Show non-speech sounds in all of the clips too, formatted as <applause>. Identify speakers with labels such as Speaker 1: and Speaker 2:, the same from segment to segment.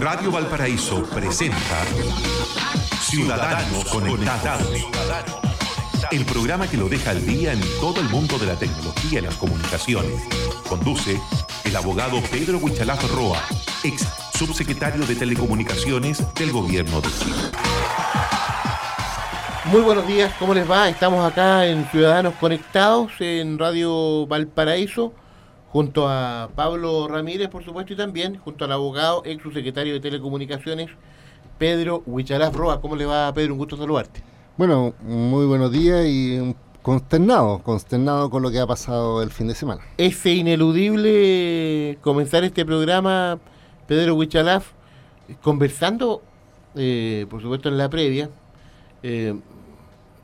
Speaker 1: Radio Valparaíso presenta Ciudadanos Conectados. El programa que lo deja al día en todo el mundo de la tecnología y las comunicaciones. Conduce el abogado Pedro Huichalaf Roa, ex subsecretario de Telecomunicaciones del Gobierno de Chile.
Speaker 2: Muy buenos días, ¿cómo les va? Estamos acá en Ciudadanos Conectados en Radio Valparaíso, junto a Pablo Ramírez, por supuesto, y también junto al abogado, ex subsecretario de Telecomunicaciones, Pedro Huichalaf Roa. ¿Cómo le va, Pedro? Un gusto saludarte.
Speaker 3: Bueno, muy buenos días y consternado, consternado con lo que ha pasado el fin de semana.
Speaker 2: Es ineludible comenzar este programa, Pedro Huichalaf, conversando, eh, por supuesto, en la previa, eh,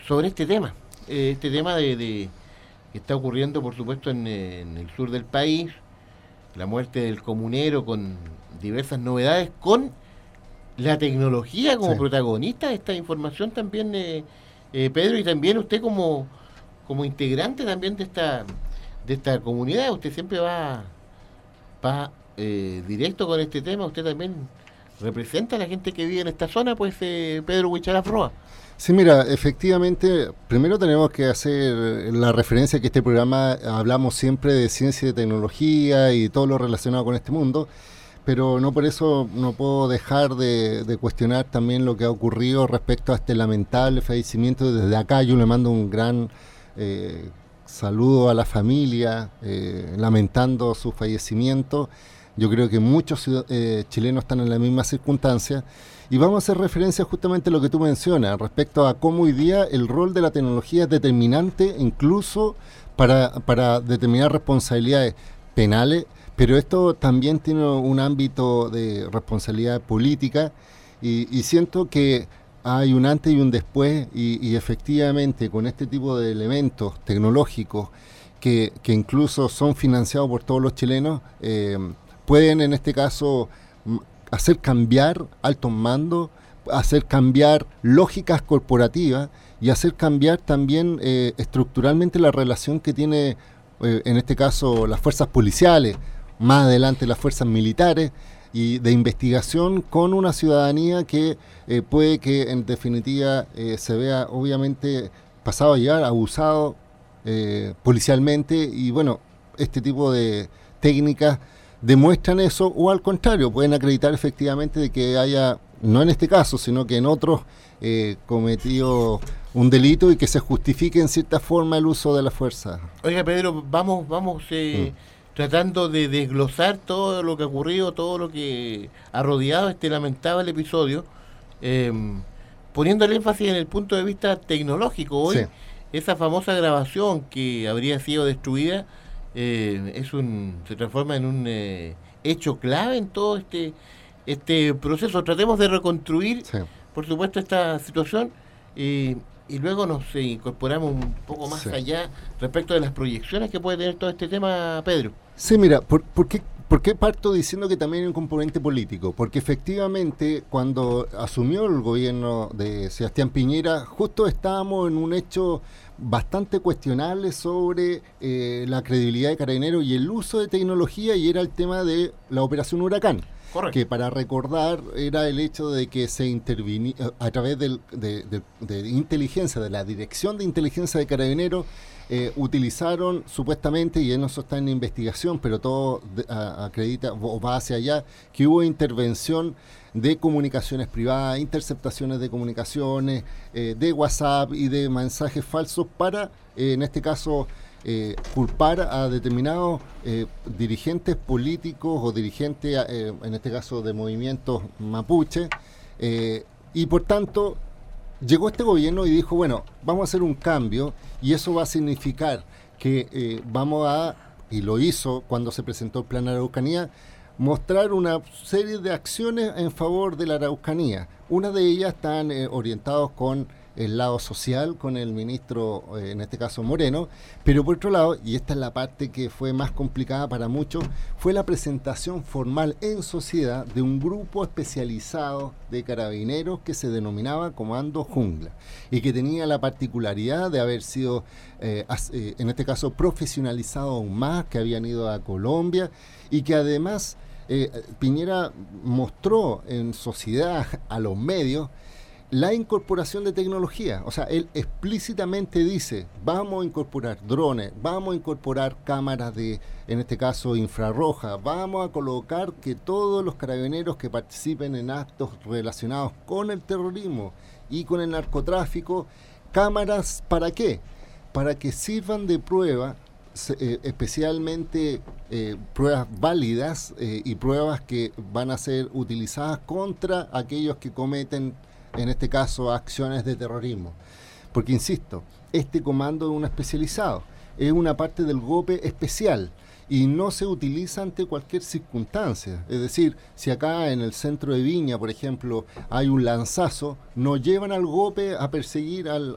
Speaker 2: sobre este tema, eh, este tema de, está ocurriendo, por supuesto, en, el sur del país, la muerte del comunero con diversas novedades, con la tecnología como protagonista de esta información también, eh, eh, Pedro, y también usted como, como integrante también de esta, de esta comunidad, usted siempre va, va directo con este tema, usted también representa a la gente que vive en esta zona, pues Pedro Huichalaf Roa.
Speaker 3: Sí, mira, efectivamente, primero tenemos que hacer la referencia que este programa hablamos siempre de ciencia y de tecnología y todo lo relacionado con este mundo, pero no por eso no puedo dejar de, cuestionar también lo que ha ocurrido respecto a este lamentable fallecimiento. Desde acá yo le mando un gran eh, saludo a la familia, eh, lamentando su fallecimiento. Yo creo que muchos eh, chilenos están en la misma circunstancia. Y vamos a hacer referencia justamente a lo que tú mencionas respecto a cómo hoy día el rol de la tecnología es determinante incluso para, para determinar responsabilidades penales, pero esto también tiene un ámbito de responsabilidad política y, siento que hay un antes y un después y, efectivamente con este tipo de elementos tecnológicos que, que incluso son financiados por todos los chilenos, eh, pueden en este caso hacer cambiar altos mandos, hacer cambiar lógicas corporativas y hacer cambiar también eh, estructuralmente la relación que tiene, eh, en este caso, las fuerzas policiales, más adelante las fuerzas militares y de investigación con una ciudadanía que eh, puede que en definitiva se vea obviamente pasado a llegar, abusado policialmente y bueno, este tipo de técnicas demuestran eso o al contrario, pueden acreditar efectivamente de que haya, no en este caso, sino que en otros, eh, cometido un delito y que se justifique en cierta forma el uso de la fuerza.
Speaker 2: Oiga, Pedro, vamos, vamos eh, mm. tratando de desglosar todo lo que ha ocurrido, todo lo que ha rodeado este lamentable episodio, em, poniendo el énfasis en el punto de vista tecnológico. Hoy, esa famosa grabación que habría sido destruida eh, es un se transforma en un eh, hecho clave en todo este este proceso. Tratemos de reconstruir, por supuesto, esta situación y luego nos eh, incorporamos un poco más allá respecto de las proyecciones que puede tener todo este tema, Pedro.
Speaker 3: Sí, mira, ¿por, por qué ¿Por qué parto diciendo que también hay un componente político? Porque efectivamente cuando asumió el gobierno de Sebastián Piñera, justo estábamos en un hecho bastante cuestionable sobre eh, la credibilidad de Carabineros y el uso de tecnología y era el tema de la operación Huracán. Que para recordar era el hecho de que se intervinía a través de, de inteligencia, de la Dirección de Inteligencia de Carabineros, eh, utilizaron supuestamente, y eso está en investigación, pero todo acredita o va hacia allá, que hubo intervención de comunicaciones privadas, interceptaciones de comunicaciones, eh, de WhatsApp y de mensajes falsos para, eh, en este caso, culpar a determinados dirigentes políticos o dirigentes, en este caso de movimientos mapuche, y por tanto llegó este gobierno y dijo, bueno, vamos a hacer un cambio y eso va a significar que eh, vamos a, y lo hizo cuando se presentó el plan Araucanía, mostrar una serie de acciones en favor de la Araucanía. Una de ellas están eh, orientados con el lado social con el ministro, eh, en este caso Moreno, pero por otro lado, y esta es la parte que fue más complicada para muchos, fue la presentación formal en sociedad de un grupo especializado de carabineros que se denominaba Comando Jungla y que tenía la particularidad de haber sido, eh, eh, en este caso, profesionalizado aún más, que habían ido a Colombia y que además Piñera mostró en sociedad a los medios la incorporación de tecnología. O sea, él explícitamente dice, vamos a incorporar drones, vamos a incorporar cámaras de, en este caso, infrarroja, vamos a colocar que todos los carabineros que participen en actos relacionados con el terrorismo y con el narcotráfico, cámaras, ¿para qué? Para que sirvan de prueba eh, especialmente eh, pruebas válidas eh, y pruebas que van a ser utilizadas contra aquellos que cometen en este caso acciones de terrorismo. Porque, insisto, este comando es un especializado, es una parte del GOPE especial y no se utiliza ante cualquier circunstancia. Es decir, si acá en el centro de Viña, por ejemplo, hay un lanzazo, no llevan al GOPE a perseguir al,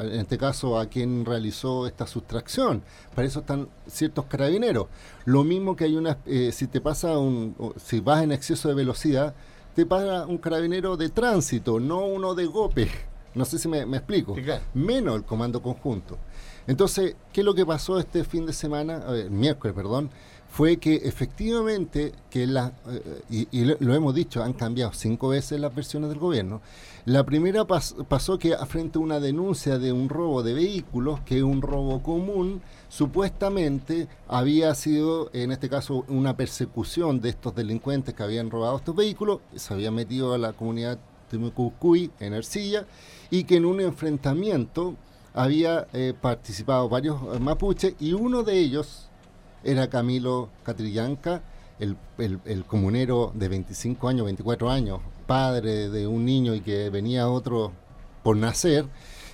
Speaker 3: en este caso a quien realizó esta sustracción. Para eso están ciertos carabineros. Lo mismo que hay una, eh, si te pasa un, si vas en exceso de velocidad, te para un carabinero de tránsito, no uno de GOPE. No sé si me, explico. Menos el comando conjunto. Entonces, ¿qué es lo que pasó este fin de semana, miércoles, perdón? Fue que efectivamente, que la, eh, y, lo, hemos dicho, han cambiado cinco veces las versiones del gobierno. La primera pasó que frente a una denuncia de un robo de vehículos, que es un robo común, supuestamente había sido, en este caso, una persecución de estos delincuentes que habían robado estos vehículos, se habían metido a la comunidad de Mucucuy en Ercilla, y que en un enfrentamiento había eh, participado varios eh, mapuches y uno de ellos era Camilo Catrillanca, el, el, comunero de 25 años, 24 años, padre de un niño y que venía otro por nacer,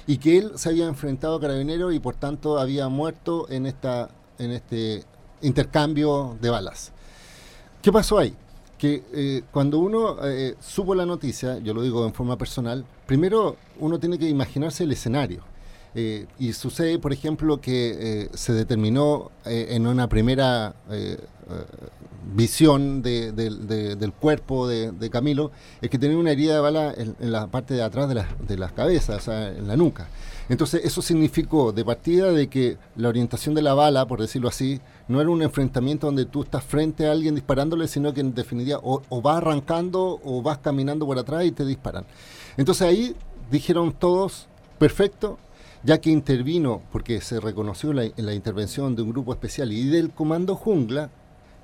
Speaker 3: y que él se había enfrentado a carabineros y por tanto había muerto en, esta, en este intercambio de balas. ¿Qué pasó ahí? Que eh, cuando uno eh, supo la noticia, yo lo digo en forma personal, primero uno tiene que imaginarse el escenario. Eh, y sucede, por ejemplo, que se determinó en una primera visión del cuerpo de, Camilo es que tenía una herida de bala en, la parte de atrás de, la, de las cabezas, en la nuca. Entonces eso significó de partida de que la orientación de la bala, por decirlo así, no era un enfrentamiento donde tú estás frente a alguien disparándole, sino que en definitiva o vas arrancando o vas caminando por atrás y te disparan. Entonces ahí dijeron todos, perfecto, ya que intervino, porque se reconoció la, la intervención de un grupo especial y del Comando Jungla,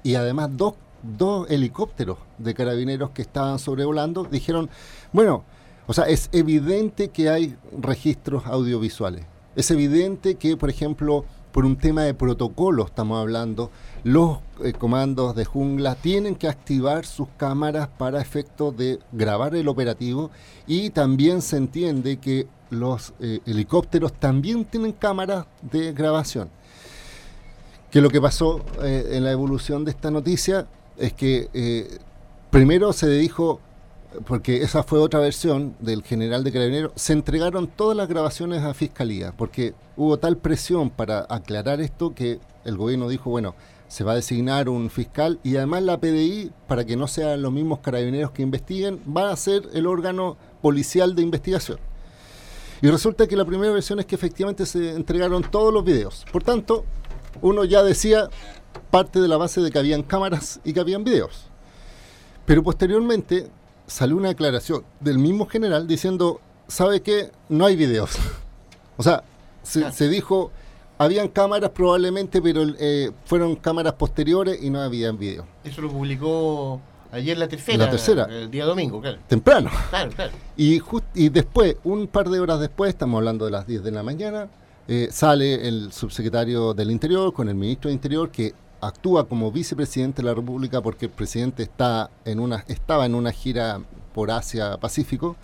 Speaker 3: y además dos, dos helicópteros de carabineros que estaban sobrevolando dijeron, bueno, o sea, es evidente que hay registros audiovisuales. Es evidente que, por ejemplo, por un tema de protocolo estamos hablando, los eh, comandos de jungla tienen que activar sus cámaras para efecto de grabar el operativo y también se entiende que los eh, helicópteros también tienen cámaras de grabación que lo que pasó eh, en la evolución de esta noticia es que eh, primero se dijo, porque esa fue otra versión del general de Carabineros, se entregaron todas las grabaciones a Fiscalía, porque hubo tal presión para aclarar esto que el gobierno dijo, bueno, se va a designar un fiscal y además la PDI, para que no sean los mismos carabineros que investiguen, va a ser el órgano policial de investigación. Y resulta que la primera versión es que efectivamente se entregaron todos los videos. Por tanto, uno ya decía parte de la base de que habían cámaras y que habían videos. Pero posteriormente salió una declaración del mismo general diciendo, ¿sabe qué? No hay videos. <laughs> o sea, se, dijo, habían cámaras probablemente, pero eh, fueron cámaras posteriores y no habían video.
Speaker 2: Eso lo publicó ayer la tercera. La tercera. El día domingo, claro.
Speaker 3: Temprano. Claro, claro. Y, y después, un par de horas después, estamos hablando de las 10 de la mañana, eh, sale el subsecretario del Interior con el ministro de Interior que actúa como vicepresidente de la República porque el presidente está en una, estaba en una gira por Asia Pacífico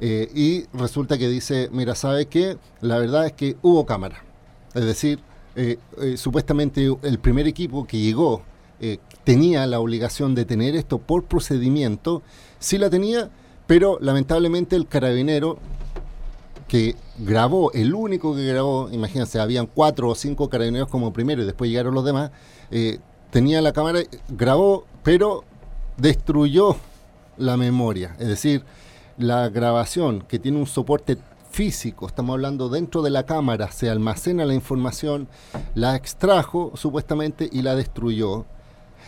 Speaker 3: eh, y resulta que dice, mira, ¿sabe qué? La verdad es que hubo cámara. Es decir, eh, supuestamente el primer equipo que llegó tenía la obligación de tener esto por procedimiento, sí la tenía, pero lamentablemente el carabinero que grabó, el único que grabó, imagínense, habían cuatro o cinco carabineros como primero y después llegaron los demás, eh, tenía la cámara, grabó, pero destruyó la memoria. Es decir, la grabación que tiene un soporte físico, estamos hablando dentro de la cámara, se almacena la información, la extrajo supuestamente y la destruyó.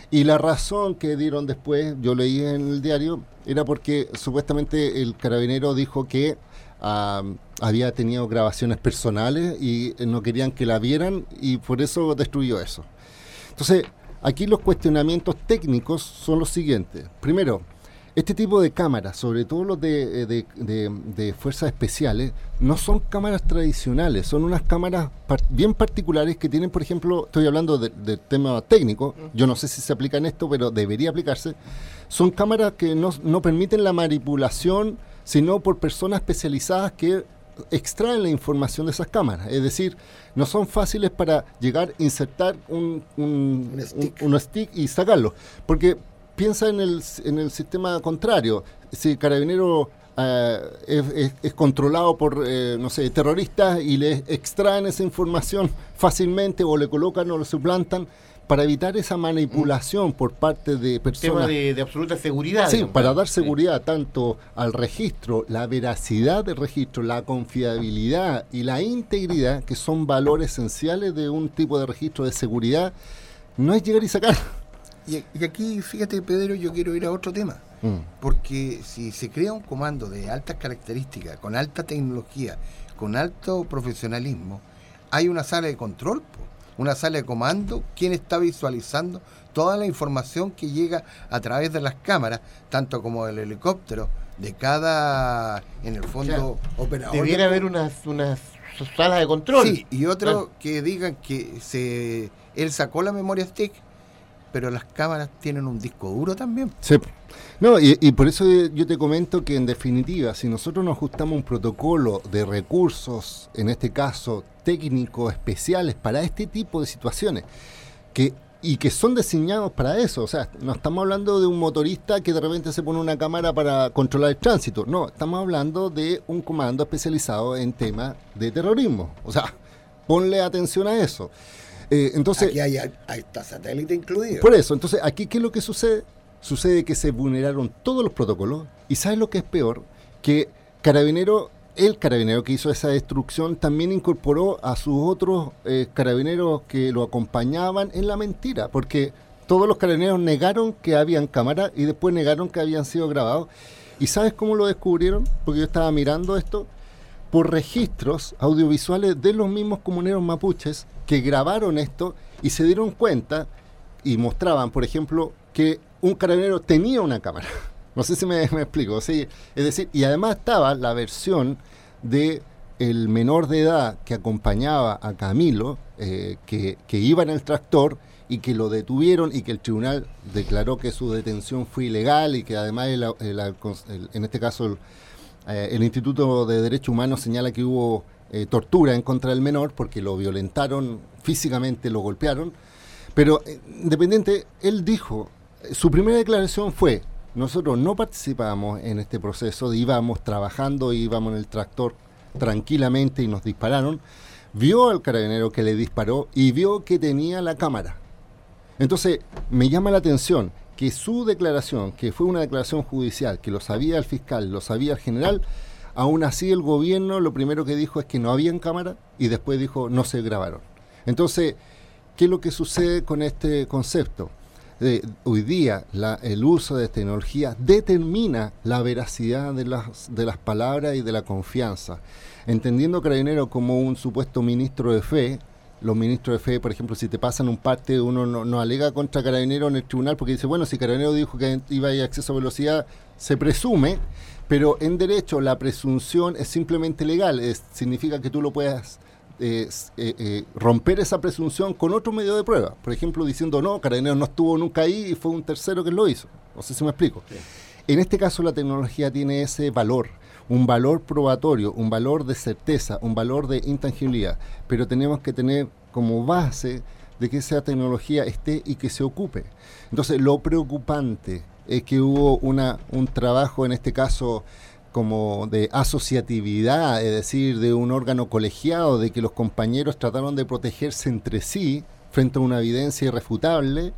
Speaker 3: Y la razón que dieron después, yo leí en el diario, era porque supuestamente el carabinero dijo que ah, había tenido grabaciones personales y no querían que la vieran y por eso destruyó eso. Entonces, aquí los cuestionamientos técnicos son los siguientes. Primero, este tipo de cámaras, sobre todo los de, de, fuerzas especiales, no son cámaras tradicionales, son unas cámaras bien particulares que tienen, por ejemplo, estoy hablando del tema técnico, yo no sé si se aplica en esto, pero debería aplicarse, son cámaras que no, no permiten la manipulación, sino por personas especializadas que extraen la información de esas cámaras. Es decir, no son fáciles para llegar, insertar un, un, un stick y sacarlo. Porque piensa en el, en el sistema contrario. Si Carabinero eh, es, controlado por, eh, no sé, terroristas y le extraen esa información fácilmente o le colocan o le suplantan para evitar esa manipulación por parte de personas.
Speaker 2: Tema de, absoluta seguridad.
Speaker 3: Sí, para dar seguridad tanto al registro, la veracidad del registro, la confiabilidad y la integridad, que son valores esenciales de un tipo de registro de seguridad, no es llegar y sacar.
Speaker 4: Y, aquí, fíjate, Pedro, yo quiero ir a otro tema. Mm. Porque si se crea un comando de altas características, con alta tecnología, con alto profesionalismo, hay una sala de control, una sala de comando, quien está visualizando toda la información que llega a través de las cámaras, tanto como del helicóptero, de cada, en el fondo, operador.
Speaker 2: Debiera haber unas, unas salas de control. Sí,
Speaker 4: y otro que digan que se él sacó la memoria stick pero las cámaras tienen un disco duro también.
Speaker 3: Sí. No, y, por eso yo te comento que en definitiva, si nosotros nos ajustamos un protocolo de recursos, en este caso técnicos especiales para este tipo de situaciones, que y que son diseñados para eso. O sea, no estamos hablando de un motorista que de repente se pone una cámara para controlar el tránsito. No, estamos hablando de un comando especializado en temas de terrorismo. O sea, ponle atención a eso.
Speaker 4: Eh, entonces, aquí hay, hasta satélite incluido.
Speaker 3: Por eso, entonces, aquí, ¿qué es lo que sucede? Sucede que se vulneraron todos los protocolos y ¿sabes lo que es peor? Que Carabinero, el carabinero que hizo esa destrucción, también incorporó a sus otros eh, carabineros que lo acompañaban en la mentira, porque todos los carabineros negaron que habían cámaras y después negaron que habían sido grabados. ¿Y sabes cómo lo descubrieron? Porque yo estaba mirando esto por registros audiovisuales de los mismos comuneros mapuches que grabaron esto y se dieron cuenta y mostraban, por ejemplo, que un carabinero tenía una cámara. <laughs> No sé si me, explico. ¿sí? Es decir, y además estaba la versión de el menor de edad que acompañaba a Camilo, eh, que, iba en el tractor y que lo detuvieron y que el tribunal declaró que su detención fue ilegal y que además en este caso eh, el Instituto de Derechos Humanos señala que hubo eh, tortura en contra del menor porque lo violentaron físicamente, lo golpearon. Pero eh, independiente, él dijo, su primera declaración fue, nosotros no participamos en este proceso, íbamos trabajando, íbamos en el tractor tranquilamente y nos dispararon. Vio al carabinero que le disparó y vio que tenía la cámara. Entonces, me llama la atención que su declaración, que fue una declaración judicial, que lo sabía el fiscal, lo sabía el general, aún así el gobierno lo primero que dijo es que no habían cámara y después dijo no se grabaron. Entonces, ¿qué es lo que sucede con este concepto? hoy día el uso de tecnología determina la veracidad de las, de las palabras y de la confianza. Entendiendo Carabinero como un supuesto ministro de fe, los ministros de fe, por ejemplo, si te pasan un parte, uno no, alega contra Carabinero en el tribunal porque dice, bueno, si Carabinero dijo que iba a ir acceso a velocidad, se presume, pero en derecho la presunción es simplemente legal, es, significa que tú lo puedas eh, eh, romper esa presunción con otro medio de prueba. Por ejemplo, diciendo, no, Carabinero no estuvo nunca ahí y fue un tercero que lo hizo. No sé si me explico. En este caso la tecnología tiene ese valor un valor probatorio, un valor de certeza, un valor de intangibilidad, pero tenemos que tener como base de que esa tecnología esté y que se ocupe. Entonces, lo preocupante es que hubo una, un trabajo, en este caso, como de asociatividad, es decir, de un órgano colegiado, de que los compañeros trataron de protegerse entre sí frente a una evidencia irrefutable,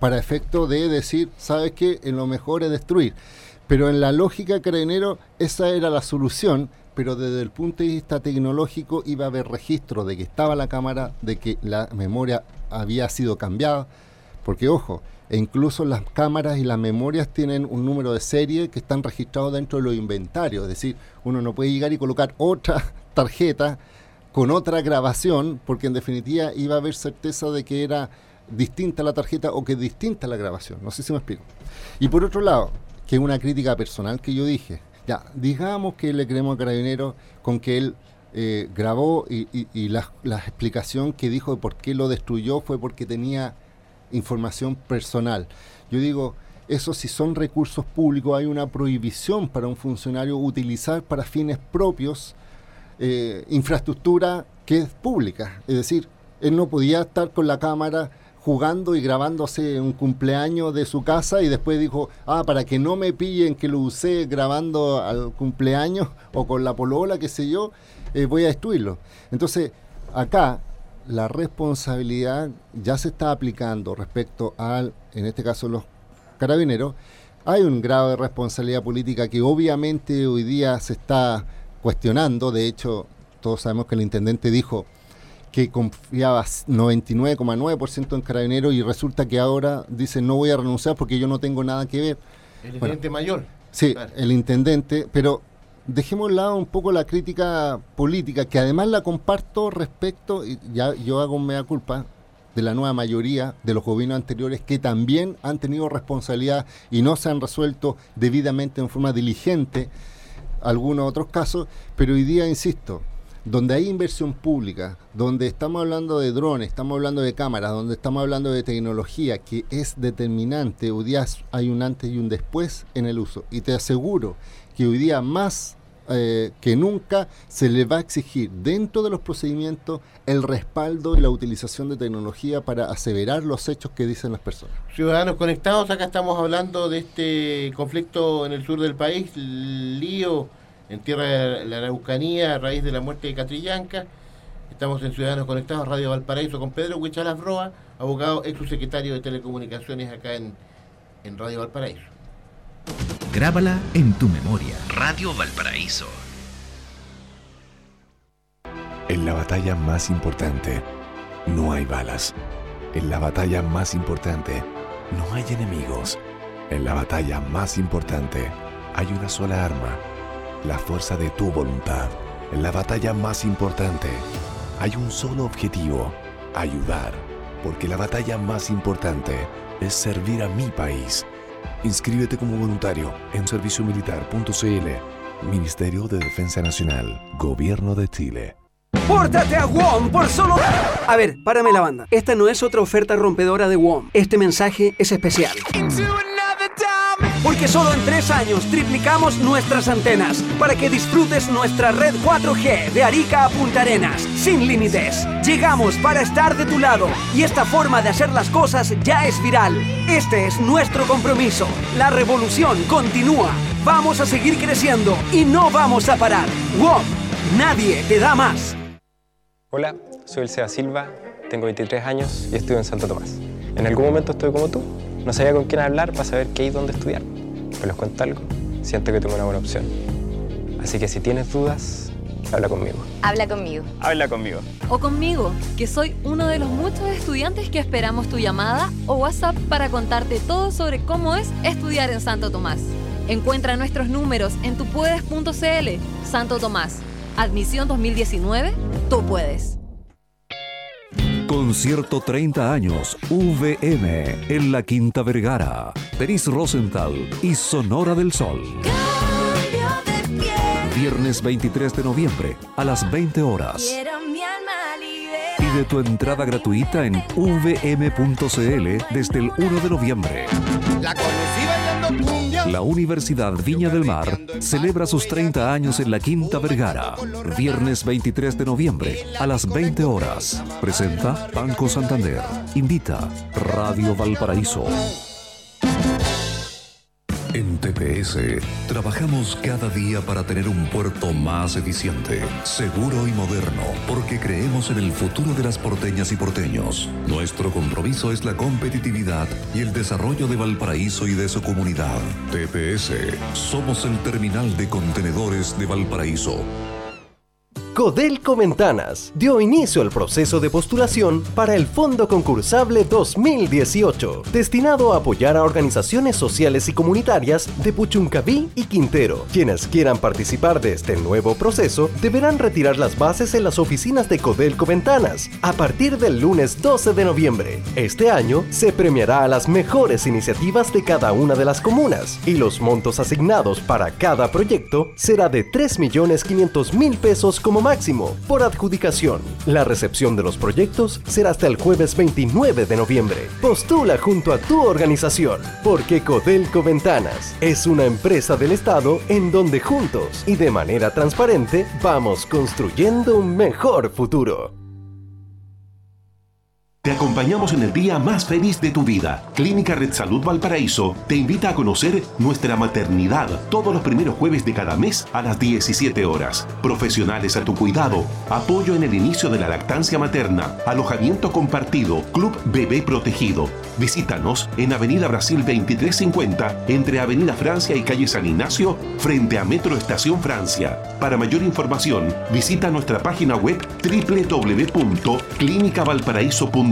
Speaker 3: para efecto de decir, ¿sabes qué? En lo mejor es destruir. Pero en la lógica carabinero esa era la solución, pero desde el punto de vista tecnológico iba a haber registro de que estaba la cámara, de que la memoria había sido cambiada, porque ojo, E incluso las cámaras y las memorias tienen un número de serie que están registrados dentro de los inventarios. Es decir, uno no puede llegar y colocar otra <laughs> tarjeta con otra grabación, porque en definitiva iba a haber certeza de que era distinta la tarjeta o que distinta la grabación. No sé si me explico. Y por otro lado, que es una crítica personal que yo dije, ya, digamos que le creemos a Carabinero con que él eh, grabó y, la, explicación que dijo de por qué lo destruyó fue porque tenía información personal. Yo digo, eso si son recursos públicos, hay una prohibición para un funcionario utilizar para fines propios eh, infraestructura que es pública. Es decir, él no podía estar con la cámara jugando y grabándose un cumpleaños de su casa y después dijo, ah, para que no me pillen que lo usé grabando al cumpleaños o con la polola, qué sé yo, eh, voy a destruirlo. Entonces, acá la responsabilidad ya se está aplicando respecto al, en este caso, los carabineros. Hay un grado de responsabilidad política que obviamente hoy día se está cuestionando. De hecho, todos sabemos que el intendente dijo, que confiaba 99,9% en Carabineros y resulta que ahora dice no voy a renunciar porque yo no tengo nada que ver.
Speaker 2: El intendente mayor.
Speaker 3: Sí, el intendente, pero dejemos de lado un poco la crítica política, que además la comparto respecto, y ya yo hago mea culpa, de la nueva mayoría de los gobiernos anteriores que también han tenido responsabilidad y no se han resuelto debidamente en forma diligente algunos otros casos, pero hoy día, insisto, donde hay inversión pública, donde estamos hablando de drones, estamos hablando de cámaras, donde estamos hablando de tecnología que es determinante, hoy día hay un antes y un después en el uso. Y te aseguro que hoy día más eh, que nunca se le va a exigir dentro de los procedimientos el respaldo y la utilización de tecnología para aseverar los hechos que dicen las personas.
Speaker 2: Ciudadanos conectados, acá estamos hablando de este conflicto en el sur del país, lío en tierra de la Araucanía a raíz de la muerte de Catrillanca. Estamos en Ciudadanos Conectados, Radio Valparaíso, con Pedro Huichalas Roa, abogado ex subsecretario de Telecomunicaciones acá en, en Radio Valparaíso.
Speaker 5: Grábala en tu memoria. Radio Valparaíso.
Speaker 6: En la batalla más importante, no hay balas. En la batalla más importante, no hay enemigos. En la batalla más importante, hay una sola arma la fuerza de tu voluntad. En la batalla más importante hay un solo objetivo, ayudar, porque la batalla más importante es servir a mi país. Inscríbete como voluntario en serviciomilitar.cl, Ministerio de Defensa Nacional, Gobierno de Chile.
Speaker 7: ¡Pórtate a WOM por solo... A ver, párame la banda. Esta no es otra oferta rompedora de WOM. Este mensaje es especial. Porque solo en tres años triplicamos nuestras antenas para que disfrutes nuestra red 4G de Arica a Punta Arenas, sin límites. Llegamos para estar de tu lado y esta forma de hacer las cosas ya es viral. Este es nuestro compromiso. La revolución continúa. Vamos a seguir creciendo y no vamos a parar. WOM, nadie te da más.
Speaker 8: Hola, soy el Sea Silva, tengo 23 años y estudio en Santo Tomás. En algún momento estoy como tú no sabía con quién hablar para saber qué y dónde estudiar. Pero les cuento algo, siento que tengo una buena opción. Así que si tienes dudas, habla conmigo.
Speaker 9: Habla conmigo.
Speaker 8: Habla conmigo.
Speaker 9: O conmigo, que soy uno de los muchos estudiantes que esperamos tu llamada o WhatsApp para contarte todo sobre cómo es estudiar en Santo Tomás. Encuentra nuestros números en tupuedes.cl. Santo Tomás. Admisión 2019. Tú puedes.
Speaker 10: Concierto 30 años VM en la Quinta Vergara. Denis Rosenthal y Sonora del Sol. Viernes 23 de noviembre a las 20 horas. Pide tu entrada gratuita en vm.cl desde el 1 de noviembre. La la Universidad Viña del Mar celebra sus 30 años en la Quinta Vergara. Viernes 23 de noviembre a las 20 horas. Presenta Banco Santander. Invita Radio Valparaíso. En TPS trabajamos cada día para tener un puerto más eficiente, seguro y moderno, porque creemos en el futuro de las porteñas y porteños. Nuestro compromiso es la competitividad y el desarrollo de Valparaíso y de su comunidad. TPS, somos el terminal de contenedores de Valparaíso.
Speaker 11: Codelco Ventanas dio inicio al proceso de postulación para el Fondo Concursable 2018, destinado a apoyar a organizaciones sociales y comunitarias de Puchuncaví y Quintero. Quienes quieran participar de este nuevo proceso deberán retirar las bases en las oficinas de Codelco Ventanas a partir del lunes 12 de noviembre. Este año se premiará a las mejores iniciativas de cada una de las comunas y los montos asignados para cada proyecto será de 3.500.000 pesos como máximo por adjudicación. La recepción de los proyectos será hasta el jueves 29 de noviembre. Postula junto a tu organización, porque Codelco Ventanas es una empresa del Estado en donde juntos y de manera transparente vamos construyendo un mejor futuro.
Speaker 1: Te acompañamos en el día más feliz de tu vida. Clínica Red Salud Valparaíso te invita a conocer nuestra maternidad todos los primeros jueves de cada mes a las 17 horas. Profesionales a tu cuidado, apoyo en el inicio de la lactancia materna, alojamiento compartido, Club Bebé Protegido. Visítanos en Avenida Brasil 2350 entre Avenida Francia y Calle San Ignacio frente a Metro Estación Francia. Para mayor información, visita nuestra página web www.clinicavalparaíso.com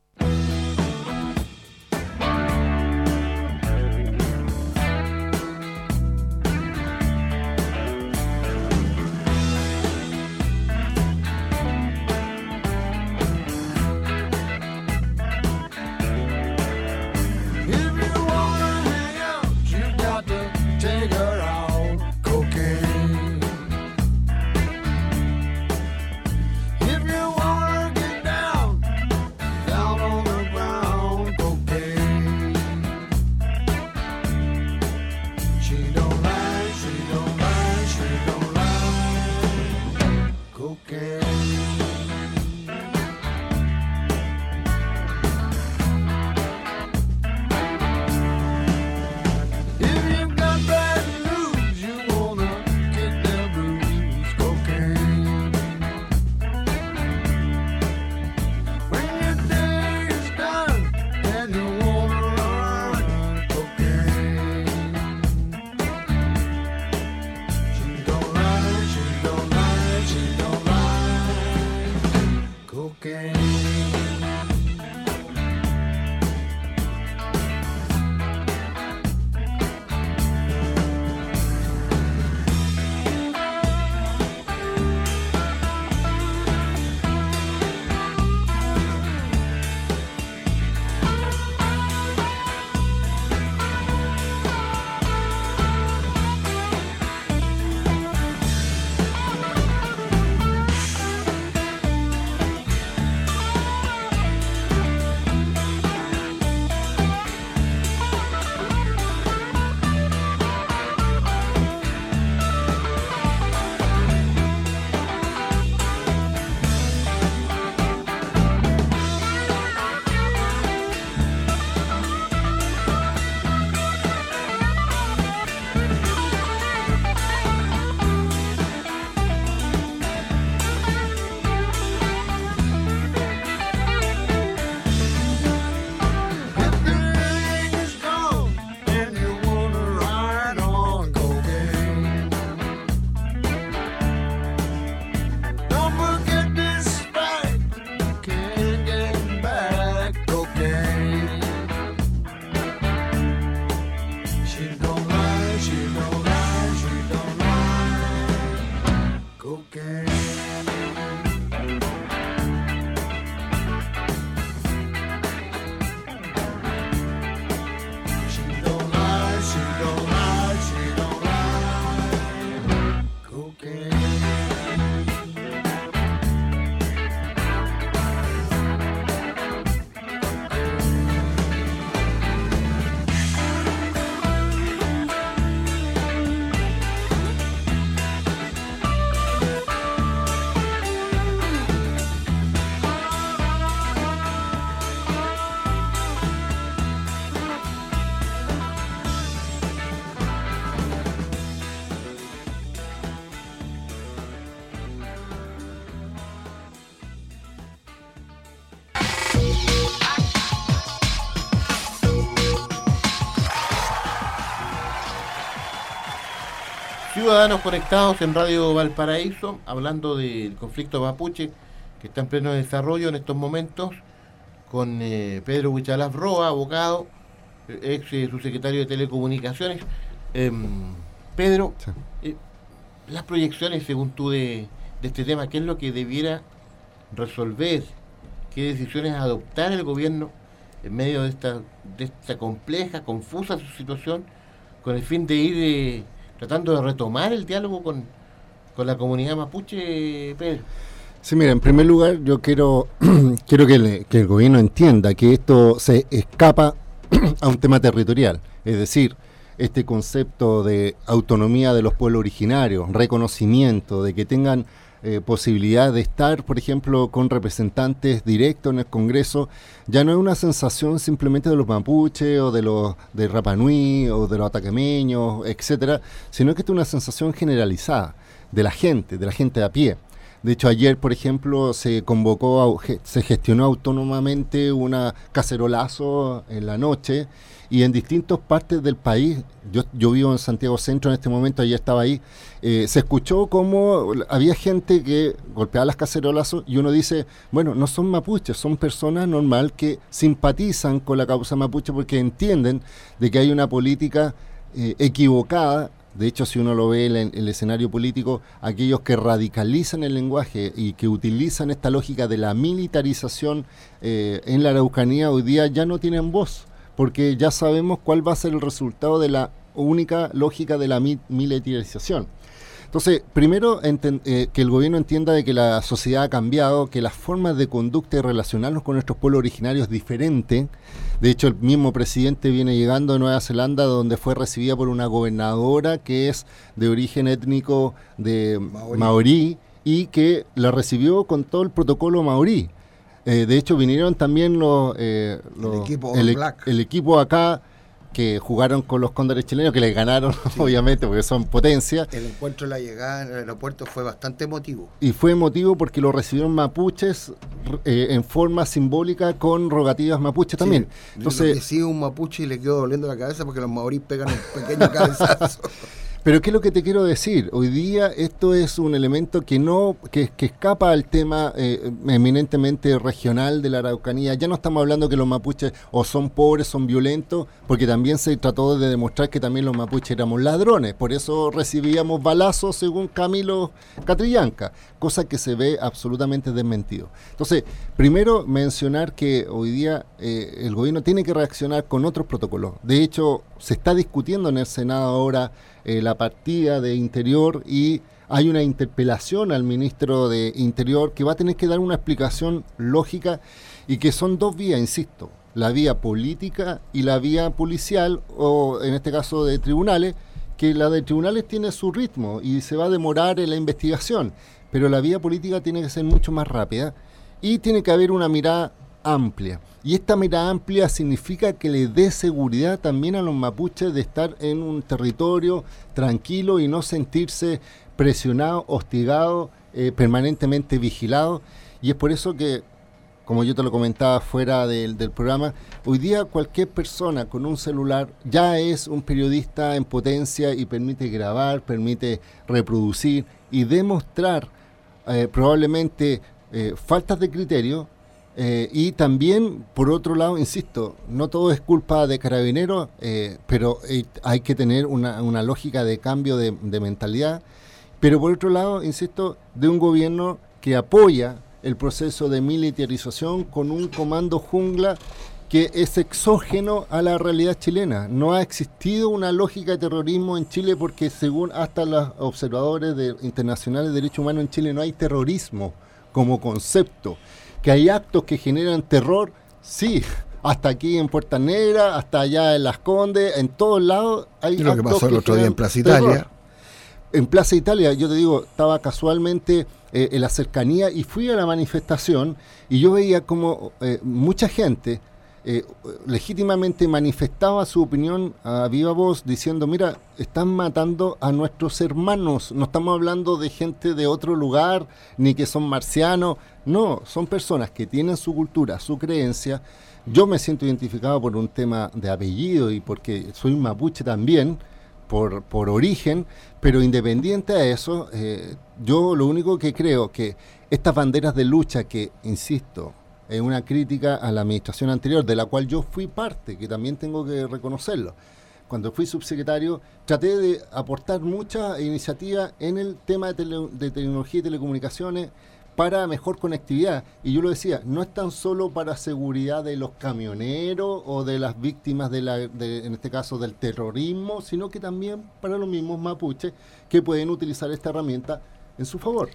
Speaker 2: Ciudadanos conectados en Radio Valparaíso, hablando del conflicto mapuche que está en pleno desarrollo en estos momentos, con eh, Pedro Huichalaf Roa, abogado, ex eh, subsecretario de Telecomunicaciones. Em, Pedro, eh, las proyecciones, según tú, de, este tema, ¿qué es lo que debiera resolver? ¿Qué decisiones adoptar el gobierno en medio de esta, de esta compleja, confusa situación, con el fin de ir tratando de retomar el diálogo con, la comunidad mapuche, Pedro?
Speaker 3: Sí, mira, en primer lugar yo quiero, <clears throat> quiero que, que el gobierno entienda que esto se escapa <clears throat> a un tema territorial, es decir, este concepto de autonomía de los pueblos originarios, reconocimiento, de que tengan eh, posibilidad de estar, por ejemplo, con representantes directos en el Congreso, ya no es una sensación simplemente de los mapuches o de los de Rapanui o de los ataquemeños, etcétera, sino que es una sensación generalizada de la gente, de la gente a pie. De hecho, ayer, por ejemplo, se convocó, se gestionó autónomamente una cacerolazo en la noche y en distintas partes del país, yo, yo vivo en Santiago Centro en este momento, ayer estaba ahí, eh, se escuchó como había gente que golpeaba las cacerolazos y uno dice, bueno, no son mapuches, son personas normal que simpatizan con la causa mapuche porque entienden de que hay una política eh, equivocada. De hecho, si uno lo ve en el, escenario político, aquellos que radicalizan el lenguaje y que utilizan esta lógica de la militarización eh, en la Araucanía hoy día ya no tienen voz, porque ya sabemos cuál va a ser el resultado de la única lógica de la militarización. Entonces, primero eh, que el gobierno entienda de que la sociedad ha cambiado, que las formas de conducta y relacionarnos con nuestros pueblos originarios es diferente. De hecho, el mismo presidente viene llegando de Nueva Zelanda, donde fue recibida por una gobernadora que es de origen étnico de maorí, y que la recibió con todo el protocolo maorí. Eh, de hecho, vinieron también los, eh, el equipo acá que jugaron con los cóndores chilenos, que les ganaron, <laughs> obviamente, porque son potencia.
Speaker 4: El encuentro la llegada en el aeropuerto fue bastante emotivo.
Speaker 3: Y fue emotivo porque lo recibieron mapuches eh, en forma simbólica con rogativas mapuches también.
Speaker 4: Entonces, sí, un mapuche y le quedó doliendo la cabeza porque los maorís pegan un pequeño <laughs> cabezazo.
Speaker 3: Pero ¿qué es lo que te quiero decir? Hoy día esto es un elemento que no que, escapa al tema eh, eminentemente regional de la Araucanía. Ya no estamos hablando que los mapuches o son pobres, son violentos, porque también se trató de demostrar que también los mapuches éramos ladrones. Por eso recibíamos balazos según Camilo Catrillanca, cosa que se ve absolutamente desmentido. Entonces, primero mencionar que hoy día eh, el gobierno tiene que reaccionar con otros protocolos. De hecho, se está discutiendo en el Senado ahora eh, la partida de Interior y hay una interpelación al ministro de Interior que va a tener que dar una explicación lógica y que son dos vías, insisto, la vía política y la vía policial o en este caso de tribunales, que la de tribunales tiene su ritmo y se va a demorar en la investigación, pero la vía política tiene que ser mucho más rápida y tiene que haber una mirada amplia. Y esta mirada amplia significa que le dé seguridad también a los mapuches de estar en un territorio tranquilo y no sentirse presionado, hostigado, eh, permanentemente vigilado. Y es por eso que, como yo te lo comentaba fuera del, del programa, hoy día cualquier persona con un celular ya es un periodista en potencia y permite grabar, permite reproducir y demostrar eh, probablemente eh, faltas de criterio eh, y también, por otro lado, insisto, no todo es culpa de carabineros, eh, pero eh, hay que tener una, una, lógica de cambio de, mentalidad. Pero por otro lado, insisto, de un gobierno que apoya el proceso de militarización con un comando jungla que es exógeno a la realidad chilena. No ha existido una lógica de terrorismo en Chile porque según hasta los observadores internacionales de derechos humanos en Chile no hay terrorismo como concepto que hay actos que generan terror, sí, hasta aquí en Puerta Negra, hasta allá en Las Condes, en todos lados hay
Speaker 4: lo que pasó el otro día en Plaza Italia.
Speaker 3: En Plaza Italia, yo te digo, estaba casualmente eh, en la cercanía y fui a la manifestación y yo veía como eh, mucha gente eh, legítimamente manifestaba su opinión a viva voz diciendo, mira, están matando a nuestros hermanos, no estamos hablando de gente de otro lugar, ni que son marcianos, no, son personas que tienen su cultura, su creencia. Yo me siento identificado por un tema de apellido y porque soy mapuche también, por, por origen, pero independiente a eso, eh, yo lo único que creo que estas banderas de lucha que, insisto, es una crítica a la administración anterior, de la cual yo fui parte, que también tengo que reconocerlo. Cuando fui subsecretario, traté de aportar mucha iniciativa en el tema de, de tecnología y telecomunicaciones, para mejor conectividad. Y yo lo decía, no es tan solo para seguridad de los camioneros o de las víctimas, de la, en este caso del terrorismo, sino que también para los mismos mapuches que pueden utilizar esta herramienta en su favor.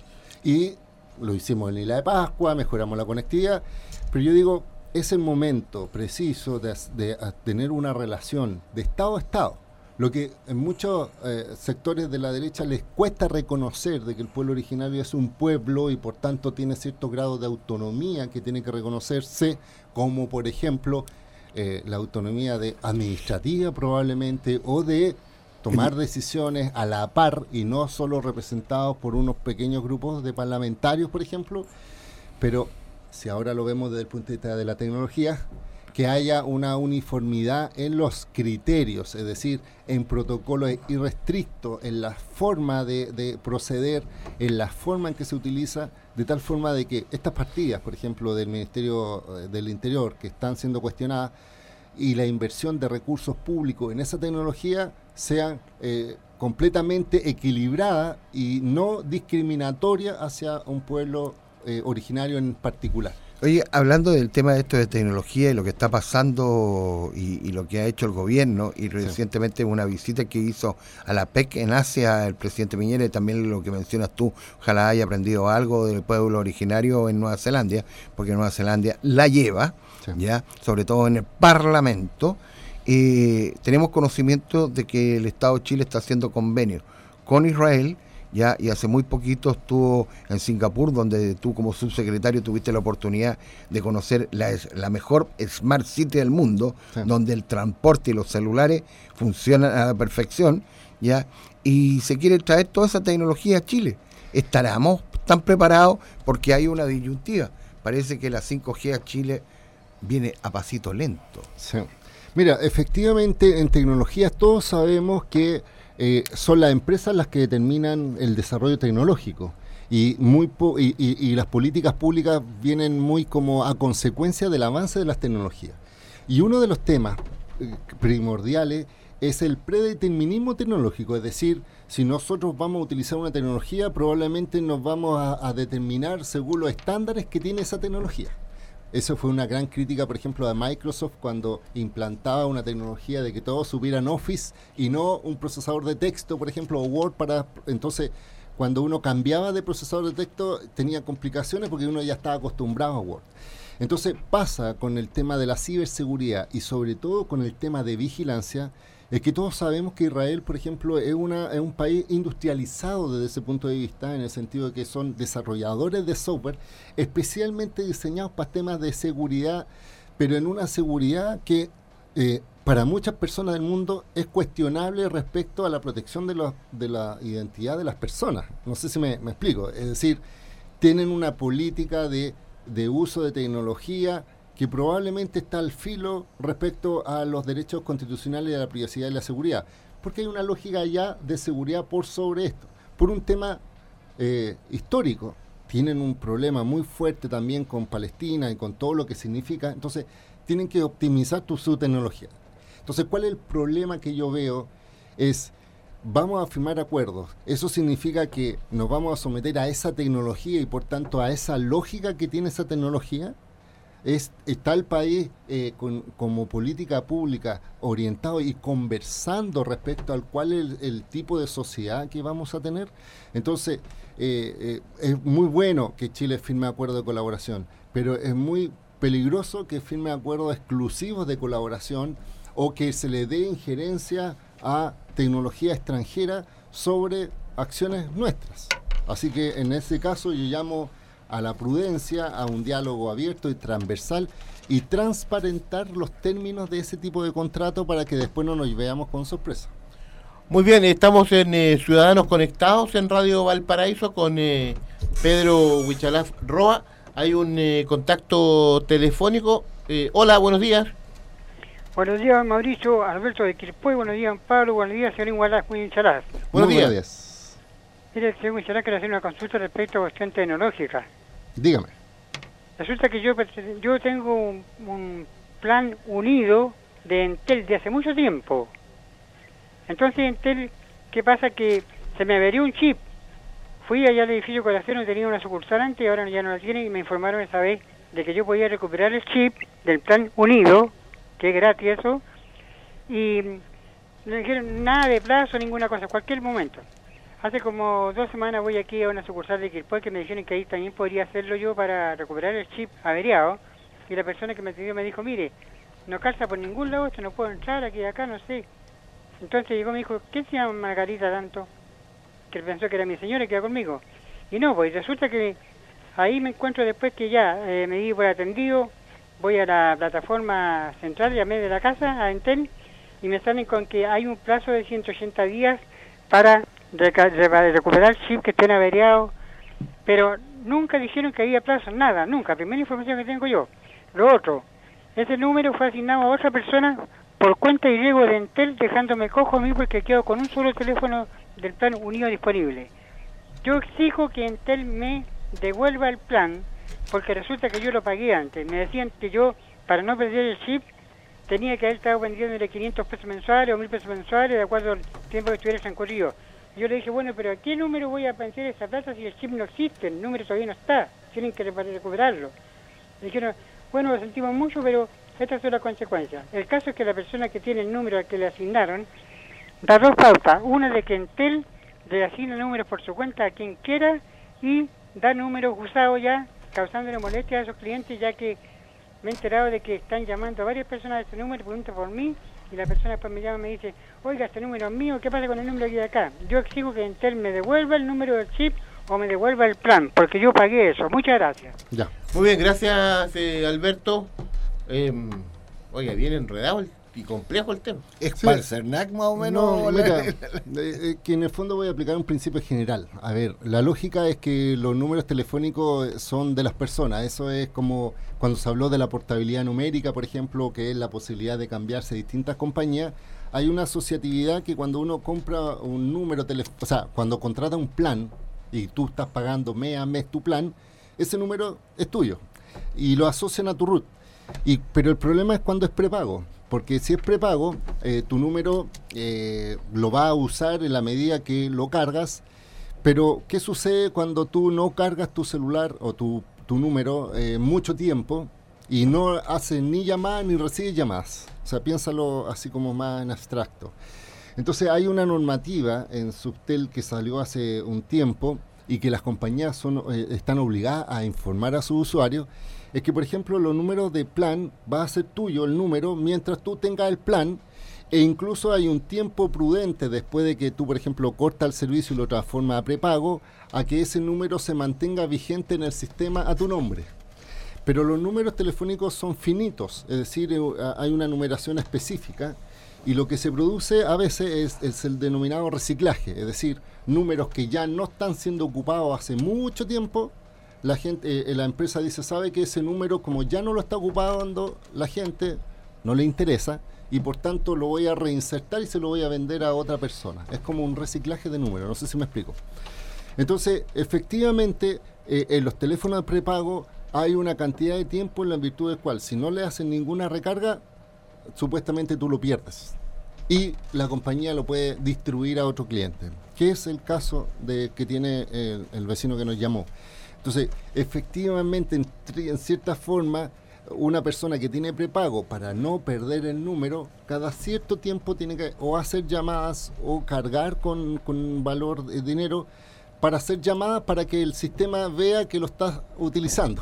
Speaker 3: Y lo hicimos en la Isla de Pascua, mejoramos la conectividad, pero yo digo, es el momento preciso de, de tener una relación de Estado a Estado. Lo que en muchos eh, sectores de la derecha les cuesta reconocer de que el pueblo originario es un pueblo y por tanto tiene cierto grado de autonomía que tiene que reconocerse, como por ejemplo eh, la autonomía de administrativa probablemente o de tomar decisiones a la par y no solo representados por unos pequeños grupos de parlamentarios, por ejemplo, pero si ahora lo vemos desde el punto de vista de la tecnología, que haya una uniformidad en los criterios, es decir, en protocolos irrestrictos, en la forma de, proceder, en la forma en que se utiliza, de tal forma de que estas partidas, por ejemplo, del Ministerio eh, del Interior, que están siendo cuestionadas, y la inversión de recursos públicos en esa tecnología sean eh, completamente equilibrada y no discriminatoria hacia un pueblo eh, originario en particular.
Speaker 4: Oye, hablando del tema de esto de tecnología y lo que está pasando y, lo que ha hecho el gobierno, y recientemente una visita que hizo a la PEC en Asia el presidente Piñera, y también lo que mencionas tú, ojalá haya aprendido algo del pueblo originario en Nueva Zelanda, porque Nueva Zelanda la lleva, ya sobre todo en el Parlamento. Eh, tenemos conocimiento de que el Estado de Chile está haciendo convenios con Israel ya y hace muy poquito estuvo en Singapur, donde tú como subsecretario tuviste la oportunidad de conocer la, la mejor Smart City del mundo, donde el transporte y los celulares funcionan a la perfección, ya y se quiere traer toda esa tecnología a Chile. ¿Estaremos tan preparados? Porque hay una disyuntiva. Parece que la 5G a Chile viene a pasito lento.
Speaker 3: Mira, efectivamente en tecnologías todos sabemos que eh, son las empresas las que determinan el desarrollo tecnológico. Y, muy y, las políticas públicas vienen muy como a consecuencia del avance de las tecnologías. Y uno de los temas eh, primordiales es el predeterminismo tecnológico, es decir, si nosotros vamos a utilizar una tecnología, probablemente nos vamos a determinar según los estándares que tiene esa tecnología. Eso fue una gran crítica, por ejemplo, de Microsoft cuando implantaba una tecnología de que todos subieran Office y no un procesador de texto, por ejemplo, o Word para... Entonces, cuando uno cambiaba de procesador de texto tenía complicaciones porque uno ya estaba acostumbrado a Word. Entonces pasa con el tema de la ciberseguridad y sobre todo con el tema de vigilancia es que todos sabemos que Israel, por ejemplo, es, una, es un país industrializado desde ese punto de vista, en el sentido de que son desarrolladores de software especialmente diseñados para temas de seguridad, pero en una seguridad que eh, para muchas personas del mundo es cuestionable respecto a la protección de, los, de la identidad de las personas. No sé si me, me explico. Es decir, tienen una política de, de uso de tecnología que probablemente está al filo respecto a los derechos constitucionales de la privacidad y la seguridad, porque hay una lógica ya de seguridad por sobre esto, por un tema eh, histórico. Tienen un problema muy fuerte también con Palestina y con todo lo que significa, entonces tienen que optimizar tu, su tecnología. Entonces, ¿cuál es el problema que yo veo? Es, vamos a firmar acuerdos. Eso significa que nos vamos a someter a esa tecnología y por tanto a esa lógica que tiene esa tecnología está el país eh, como política pública orientado y conversando respecto al cual es el, tipo de sociedad que vamos a tener. Entonces, eh, eh, es muy bueno que Chile firme acuerdos de colaboración, pero es muy peligroso que firme acuerdos exclusivos de colaboración o que se le dé injerencia a tecnología extranjera sobre acciones nuestras. Así que en ese caso yo llamo a la prudencia, a un diálogo abierto y transversal y transparentar los términos de ese tipo de contrato para que después no nos veamos con sorpresa.
Speaker 2: Muy bien, estamos en eh, Ciudadanos Conectados en Radio Valparaíso con eh, Pedro Huichalaf Roa. Hay un eh, contacto telefónico. hola, buenos días.
Speaker 12: Buenos días, Mauricio, Alberto de Quilpué, buenos días, Pablo, buenos días, señor Buenos,
Speaker 3: buenos días.
Speaker 12: Mire, señor quiero hacer una consulta respecto a cuestión tecnológica.
Speaker 3: Dígame.
Speaker 12: Resulta que yo, yo tengo un, plan unido de Entel de hace mucho tiempo. Entonces, Entel, ¿qué pasa? Que se me averió un chip. Fui allá al edificio Colación, tenía una sucursal antes y ahora ya no la tiene y me informaron esa vez de que yo podía recuperar el chip del plan unido, que es gratis eso, y no dijeron nada de plazo, ninguna cosa, cualquier momento. Hace como dos semanas voy aquí a una sucursal de Quilpue que me dijeron que ahí también podría hacerlo yo para recuperar el chip averiado. Y la persona que me atendió me dijo, mire, no calza por ningún lado, esto no puedo entrar aquí acá, no sé. Entonces llegó y me dijo, ¿qué se llama Margarita tanto? Que pensó que era mi señora y quedó conmigo. Y no, pues resulta que ahí me encuentro después que ya eh, me di por atendido, voy a la plataforma central, llamé de la casa a Entel y me salen con que hay un plazo de 180 días para recuperar el chip que estén averiado, pero nunca dijeron que había plazo, nada, nunca, primera información que tengo yo. Lo otro, ese número fue asignado a otra persona por cuenta y riesgo de Entel, dejándome cojo a mí porque quedo con un solo teléfono del plan unido disponible. Yo exijo que Entel me devuelva el plan, porque resulta que yo lo pagué antes. Me decían que yo, para no perder el chip, tenía que haber estado vendiéndole 500 pesos mensuales o 1000 pesos mensuales de acuerdo al tiempo que estuviera transcurrido. Yo le dije, bueno, pero ¿a qué número voy a pensar esa plata si el chip no existe? El número todavía no está. Tienen que recuperarlo. Le dijeron, bueno, lo sentimos mucho, pero estas son las consecuencias. El caso es que la persona que tiene el número al que le asignaron da dos pautas. Una de que Entel le asigna números por su cuenta a quien quiera y da números usados ya, causándole molestias a esos clientes, ya que me he enterado de que están llamando a varias personas de este número, preguntan por mí, y la persona después me llama y me dice, oiga, este número es mío, ¿qué pasa con el número aquí de acá? Yo exijo que Entel me devuelva el número del chip o me devuelva el plan, porque yo pagué eso. Muchas gracias.
Speaker 2: Ya. Muy bien, gracias eh, Alberto. Eh, oiga, bien enredado el y complejo el tema.
Speaker 4: Es para el CERNAC más o menos. <laughs>
Speaker 3: Eh, eh, que en el fondo voy a aplicar un principio general. A ver, la lógica es que los números telefónicos son de las personas. Eso es como cuando se habló de la portabilidad numérica, por ejemplo, que es la posibilidad de cambiarse distintas compañías. Hay una asociatividad que cuando uno compra un número telefónico, o sea, cuando contrata un plan y tú estás pagando mes a mes tu plan, ese número es tuyo y lo asocian a tu root. Y, pero el problema es cuando es prepago. Porque si es prepago, eh, tu número eh, lo va a usar en la medida que lo cargas. Pero, ¿qué sucede cuando tú no cargas tu celular o tu, tu número eh, mucho tiempo y no haces ni llamadas ni recibes llamadas? O sea, piénsalo así como más en abstracto. Entonces, hay una normativa en Subtel que salió hace un tiempo y que las compañías son, están obligadas a informar a sus usuarios es que, por ejemplo, los números de plan va a ser tuyo el número mientras tú tengas el plan e incluso hay un tiempo prudente después de que tú, por ejemplo, corta el servicio y lo transforma a prepago, a que ese número se mantenga vigente en el sistema a tu nombre. Pero los números telefónicos son finitos, es decir, eh, hay una numeración específica y lo que se produce a veces es, es, el denominado reciclaje, es decir, números que ya no están siendo ocupados hace mucho tiempo la gente, eh, la empresa dice, sabe que ese número, como ya no lo está ocupando la gente, no le interesa y por tanto lo voy a reinsertar y se lo voy a vender a otra persona. Es como un reciclaje de números, no sé si me explico. Entonces, efectivamente, eh, en los teléfonos de prepago hay una cantidad de tiempo en la virtud del cual, si no le hacen ninguna recarga, supuestamente tú lo pierdes. Y la compañía lo puede distribuir a otro cliente, que es el caso de que tiene el vecino que nos llamó. Entonces, efectivamente, en, cierta forma, una persona que tiene prepago para no perder el número, cada cierto tiempo tiene que o hacer llamadas o cargar con, con valor de dinero para hacer llamadas para que el sistema vea que lo estás utilizando.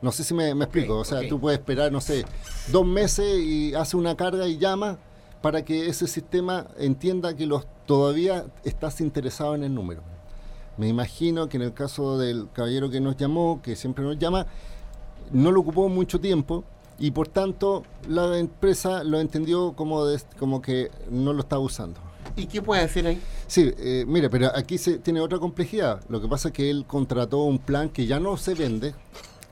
Speaker 3: No sé si me, explico. o sea, tú puedes esperar, no sé, dos meses y hace una carga y llama para que ese sistema entienda que los, todavía estás interesado en el número. Me imagino que en el caso del caballero que nos llamó, que siempre nos llama, no lo ocupó mucho tiempo y por tanto la empresa lo entendió como, como que no lo estaba usando.
Speaker 2: ¿Y qué puede hacer ahí?
Speaker 3: Sí, eh, mire, pero aquí se tiene otra complejidad. Lo que pasa es que él contrató un plan que ya no se vende,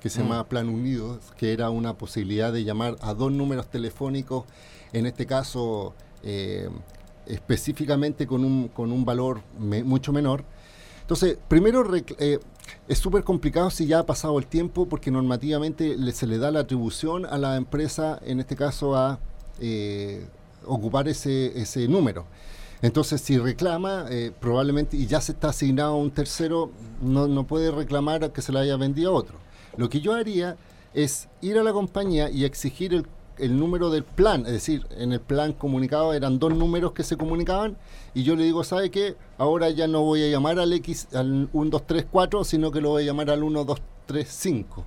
Speaker 3: que se llama Plan Unidos, que era una posibilidad de llamar a dos números telefónicos, en este caso eh, específicamente con un, con un valor mucho menor. Entonces, primero eh, es súper complicado si ya ha pasado el tiempo porque normativamente se le da la atribución a la empresa, en este caso, a eh, ocupar ese, ese número. Entonces, si reclama, eh, probablemente, y ya se está asignado a un tercero, no, no puede reclamar que se le haya vendido a otro. Lo que yo haría es ir a la compañía y exigir el el número del plan, es decir, en el plan comunicado eran dos números que se comunicaban y yo le digo, ¿sabe qué? Ahora ya no voy a llamar al X al 1234, sino que lo voy a llamar al 1235.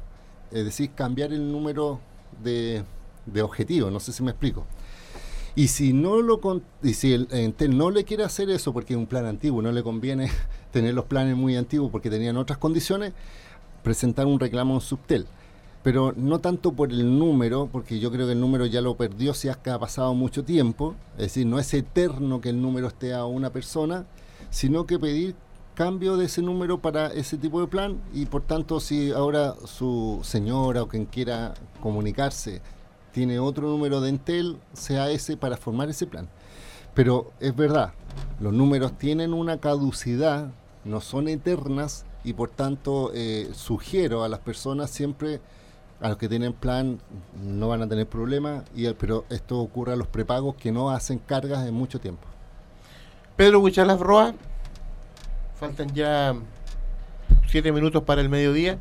Speaker 3: Es decir, cambiar el número de, objetivo, no sé si me explico. Y si no lo y si el Entel no le quiere hacer eso porque es un plan antiguo, no le conviene <laughs> tener los planes muy antiguos porque tenían otras condiciones, presentar un reclamo en Subtel pero no tanto por el número, porque yo creo que el número ya lo perdió si ha pasado mucho tiempo, es decir, no es eterno que el número esté a una persona, sino que pedir cambio de ese número para ese tipo de plan y por tanto si ahora su señora o quien quiera comunicarse tiene otro número de Entel, sea ese para formar ese plan. Pero es verdad, los números tienen una caducidad, no son eternas y por tanto eh, sugiero a las personas siempre a los que tienen plan no van a tener problemas, y, pero esto ocurre a los prepagos que no hacen cargas en mucho tiempo.
Speaker 2: Pedro Huichalaf Roa, faltan ya siete minutos para el mediodía.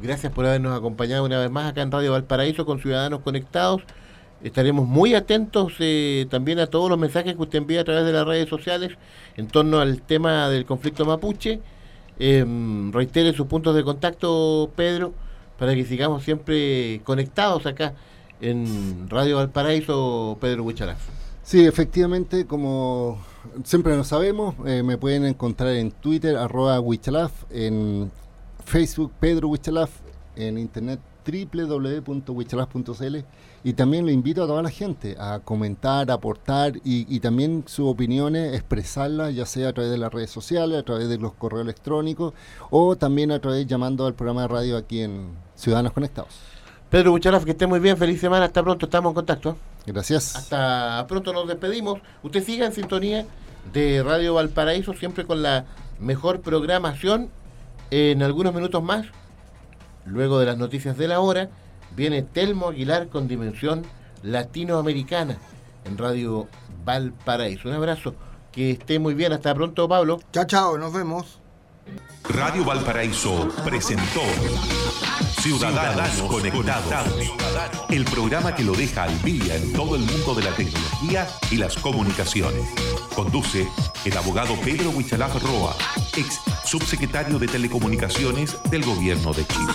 Speaker 2: Gracias por habernos acompañado una vez más acá en Radio Valparaíso con Ciudadanos Conectados. Estaremos muy atentos eh, también a todos los mensajes que usted envía a través de las redes sociales en torno al tema del conflicto mapuche. Eh, reitere sus puntos de contacto, Pedro para que sigamos siempre conectados acá en Radio Valparaíso, Pedro Huichalaf.
Speaker 3: Sí, efectivamente, como siempre lo sabemos, eh, me pueden encontrar en Twitter, arroba Huichalaf, en Facebook, Pedro Huichalaf, en internet www.wichalaf.cl y también lo invito a toda la gente a comentar, aportar y, y, también sus opiniones, expresarlas, ya sea a través de las redes sociales, a través de los correos electrónicos o también a través llamando al programa de radio aquí en Ciudadanos Conectados.
Speaker 2: Pedro Bucharaf, que esté muy bien, feliz semana, hasta pronto, estamos en contacto.
Speaker 3: Gracias.
Speaker 2: Hasta pronto nos despedimos. Usted siga en sintonía de Radio Valparaíso, siempre con la mejor programación. En algunos minutos más, luego de las noticias de la hora, viene Telmo Aguilar con dimensión latinoamericana en Radio Valparaíso. Un abrazo, que esté muy bien, hasta pronto Pablo.
Speaker 4: Chao, chao, nos vemos.
Speaker 1: Radio Valparaíso presentó Ciudadanos, Conectados, el programa que lo deja al día en todo el mundo de la tecnología y las comunicaciones. Conduce el abogado Pedro Huichalaf Roa, ex subsecretario de Telecomunicaciones del Gobierno de Chile.